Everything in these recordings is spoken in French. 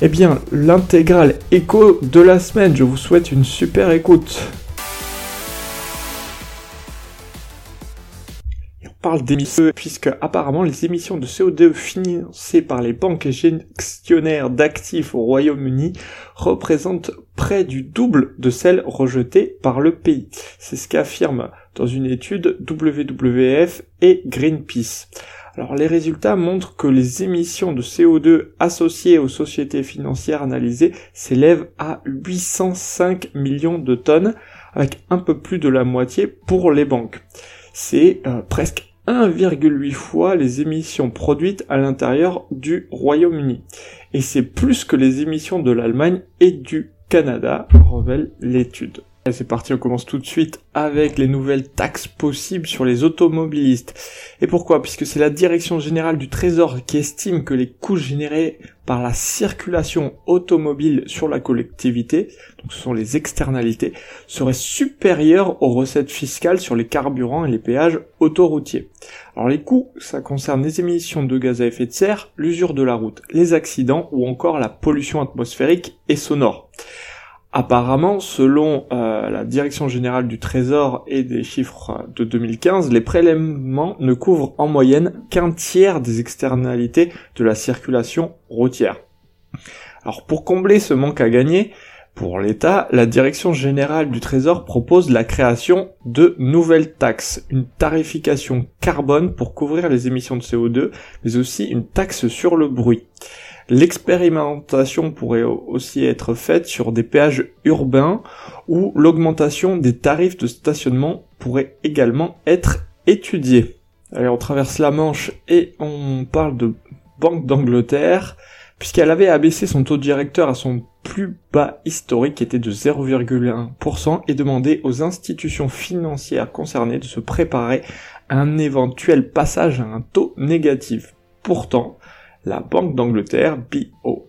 eh bien l'intégrale écho de la semaine. Je vous souhaite une super écoute. on parle d'émissions puisque apparemment les émissions de CO2 financées par les banques gestionnaires d'actifs au Royaume-Uni représentent près du double de celles rejetées par le pays. C'est ce qu'affirment dans une étude WWF et Greenpeace. Alors les résultats montrent que les émissions de CO2 associées aux sociétés financières analysées s'élèvent à 805 millions de tonnes, avec un peu plus de la moitié pour les banques. C'est euh, presque 1,8 fois les émissions produites à l'intérieur du Royaume-Uni. Et c'est plus que les émissions de l'Allemagne et du Canada, révèle l'étude. C'est parti, on commence tout de suite avec les nouvelles taxes possibles sur les automobilistes. Et pourquoi? Puisque c'est la Direction Générale du Trésor qui estime que les coûts générés par la circulation automobile sur la collectivité, donc ce sont les externalités, seraient supérieurs aux recettes fiscales sur les carburants et les péages autoroutiers. Alors les coûts, ça concerne les émissions de gaz à effet de serre, l'usure de la route, les accidents ou encore la pollution atmosphérique et sonore. Apparemment, selon euh, la Direction générale du Trésor et des chiffres de 2015, les prélèvements ne couvrent en moyenne qu'un tiers des externalités de la circulation routière. Alors pour combler ce manque à gagner, pour l'État, la Direction générale du Trésor propose la création de nouvelles taxes, une tarification carbone pour couvrir les émissions de CO2, mais aussi une taxe sur le bruit. L'expérimentation pourrait aussi être faite sur des péages urbains où l'augmentation des tarifs de stationnement pourrait également être étudiée. Allez, on traverse la Manche et on parle de Banque d'Angleterre, puisqu'elle avait abaissé son taux directeur à son plus bas historique qui était de 0,1% et demandé aux institutions financières concernées de se préparer à un éventuel passage à un taux négatif. Pourtant, la Banque d'Angleterre, BOE,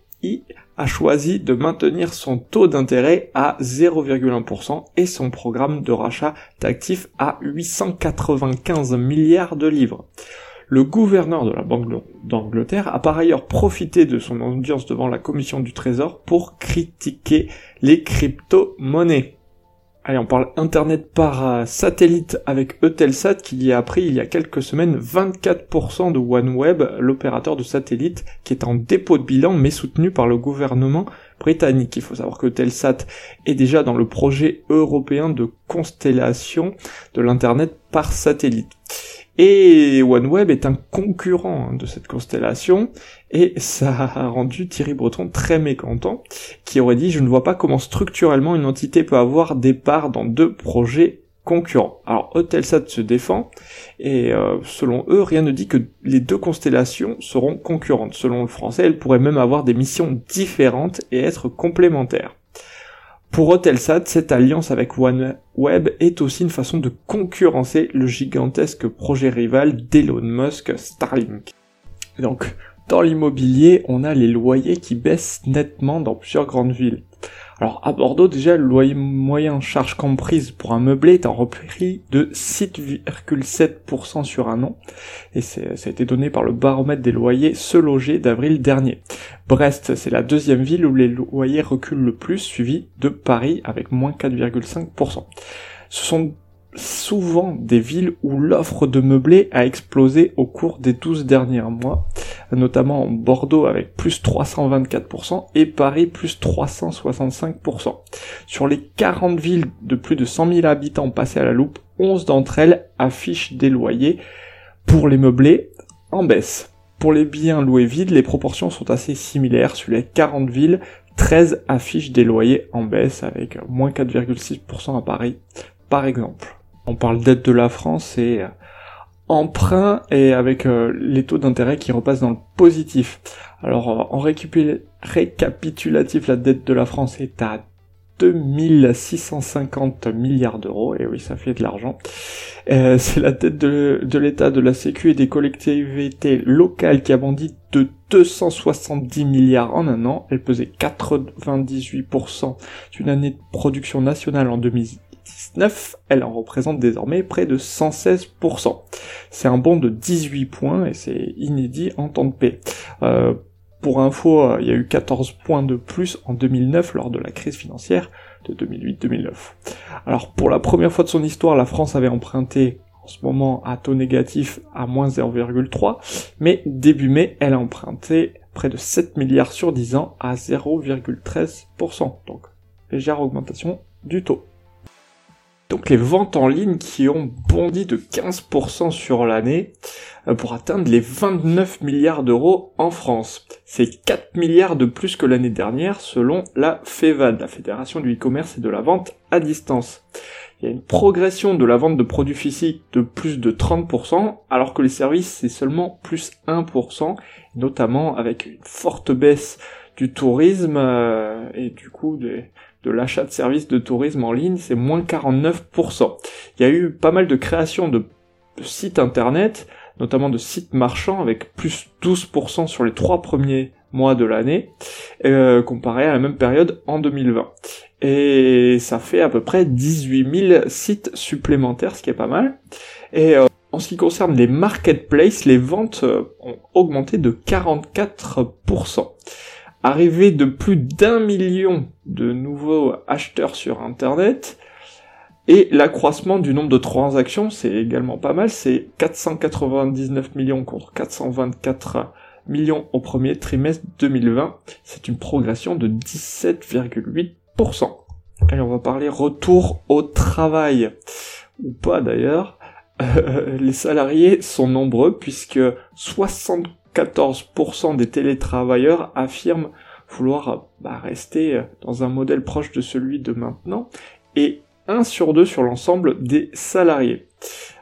a choisi de maintenir son taux d'intérêt à 0,1% et son programme de rachat d'actifs à 895 milliards de livres. Le gouverneur de la Banque d'Angleterre a par ailleurs profité de son audience devant la commission du Trésor pour critiquer les crypto-monnaies. Allez, on parle Internet par euh, satellite avec Eutelsat qui y a appris il y a quelques semaines 24% de OneWeb, l'opérateur de satellite qui est en dépôt de bilan mais soutenu par le gouvernement britannique. Il faut savoir que Eutelsat est déjà dans le projet européen de constellation de l'Internet par satellite. Et OneWeb est un concurrent de cette constellation, et ça a rendu Thierry Breton très mécontent, qui aurait dit « Je ne vois pas comment structurellement une entité peut avoir des parts dans deux projets concurrents. » Alors Eutelsat se défend, et euh, selon eux, rien ne dit que les deux constellations seront concurrentes. Selon le français, elles pourraient même avoir des missions différentes et être complémentaires. Pour Eutelsat, cette alliance avec OneWeb est aussi une façon de concurrencer le gigantesque projet rival d'Elon Musk, Starlink. donc, dans l'immobilier, on a les loyers qui baissent nettement dans plusieurs grandes villes. Alors à Bordeaux déjà le loyer moyen charge comprise pour un meublé est en repris de 6,7% sur un an et ça a été donné par le baromètre des loyers Se Loger d'avril dernier. Brest c'est la deuxième ville où les loyers reculent le plus suivi de Paris avec moins 4,5%. Ce sont souvent des villes où l'offre de meublé a explosé au cours des 12 derniers mois, notamment Bordeaux avec plus 324% et Paris plus 365%. Sur les 40 villes de plus de 100 000 habitants passées à la loupe, 11 d'entre elles affichent des loyers pour les meublés en baisse. Pour les biens loués vides, les proportions sont assez similaires. Sur les 40 villes, 13 affichent des loyers en baisse avec moins 4,6% à Paris, par exemple on parle d'aide de la France et emprunt et avec euh, les taux d'intérêt qui repassent dans le positif. Alors en récapitulatif, la dette de la France est à 2650 milliards d'euros, et oui, ça fait de l'argent. Euh, c'est la tête de, de l'État, de la Sécu et des collectivités locales qui a bondi de 270 milliards en un an. Elle pesait 98% d'une année de production nationale en 2019. Elle en représente désormais près de 116%. C'est un bond de 18 points et c'est inédit en temps de paix. Euh, pour info, il y a eu 14 points de plus en 2009 lors de la crise financière de 2008-2009. Alors pour la première fois de son histoire, la France avait emprunté en ce moment à taux négatif à moins 0,3, mais début mai, elle a emprunté près de 7 milliards sur 10 ans à 0,13%. Donc légère augmentation du taux. Donc les ventes en ligne qui ont bondi de 15% sur l'année euh, pour atteindre les 29 milliards d'euros en France. C'est 4 milliards de plus que l'année dernière selon la FEVAD, la Fédération du e-commerce et de la vente à distance. Il y a une progression de la vente de produits physiques de plus de 30%, alors que les services c'est seulement plus 1%, notamment avec une forte baisse du tourisme euh, et du coup des, de l'achat de services de tourisme en ligne, c'est moins 49%. Il y a eu pas mal de créations de sites internet, notamment de sites marchands, avec plus 12% sur les trois premiers mois de l'année, euh, comparé à la même période en 2020. Et ça fait à peu près 18 000 sites supplémentaires, ce qui est pas mal. Et euh, en ce qui concerne les marketplaces, les ventes euh, ont augmenté de 44%. Arrivé de plus d'un million de nouveaux acheteurs sur Internet, et l'accroissement du nombre de transactions, c'est également pas mal, c'est 499 millions contre 424 millions au premier trimestre 2020. C'est une progression de 17,8%. Allez, on va parler retour au travail. Ou pas d'ailleurs. les salariés sont nombreux puisque 60 14% des télétravailleurs affirment vouloir bah, rester dans un modèle proche de celui de maintenant, et 1 sur 2 sur l'ensemble des salariés.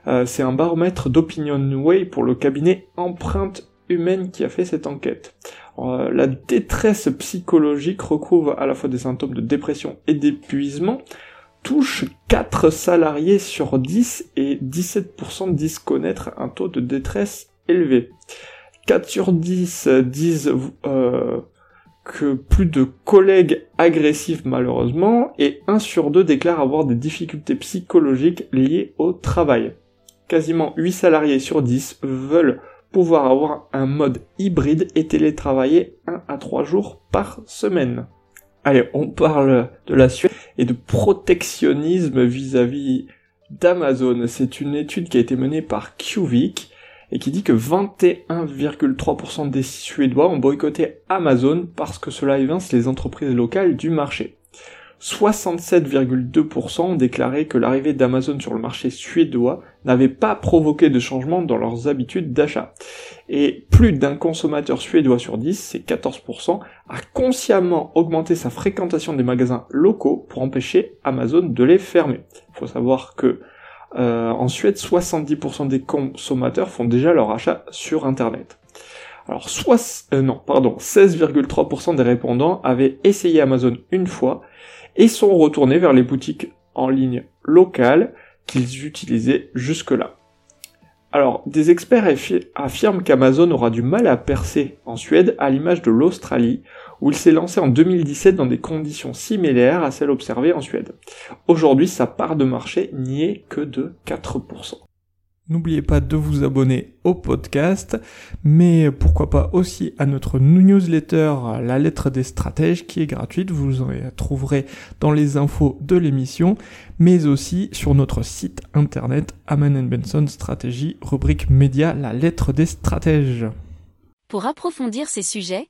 Euh, c'est un baromètre d'OpinionWay pour le cabinet Empreinte Humaine qui a fait cette enquête. Euh, la détresse psychologique recouvre à la fois des symptômes de dépression et d'épuisement, touche 4 salariés sur 10 et 17% disent connaître un taux de détresse élevé. 4 sur 10 disent euh, que plus de collègues agressifs malheureusement, et 1 sur 2 déclarent avoir des difficultés psychologiques liées au travail. Quasiment 8 salariés sur 10 veulent pouvoir avoir un mode hybride et télétravailler 1 à 3 jours par semaine. Allez, on parle de la Suède et de protectionnisme vis-à-vis d'Amazon. C'est une étude qui a été menée par QVIC et qui dit que 21,3% des Suédois ont boycotté Amazon parce que cela évince les entreprises locales du marché. 67,2% ont déclaré que l'arrivée d'Amazon sur le marché suédois n'avait pas provoqué de changement dans leurs habitudes d'achat. Et plus d'un consommateur suédois sur 10, c'est 14%, a consciemment augmenté sa fréquentation des magasins locaux pour empêcher Amazon de les fermer. Il faut savoir que euh, en Suède, 70% des consommateurs font déjà leur achat sur Internet. Alors, euh, non, pardon, 16,3% des répondants avaient essayé Amazon une fois et sont retournés vers les boutiques en ligne locales qu'ils utilisaient jusque-là. Alors, des experts affirment qu'Amazon aura du mal à percer en Suède à l'image de l'Australie, où il s'est lancé en 2017 dans des conditions similaires à celles observées en Suède. Aujourd'hui, sa part de marché n'y est que de 4%. N'oubliez pas de vous abonner au podcast, mais pourquoi pas aussi à notre newsletter La lettre des stratèges qui est gratuite, vous en trouverez dans les infos de l'émission, mais aussi sur notre site internet Aman Benson Stratégie, rubrique média La lettre des stratèges. Pour approfondir ces sujets,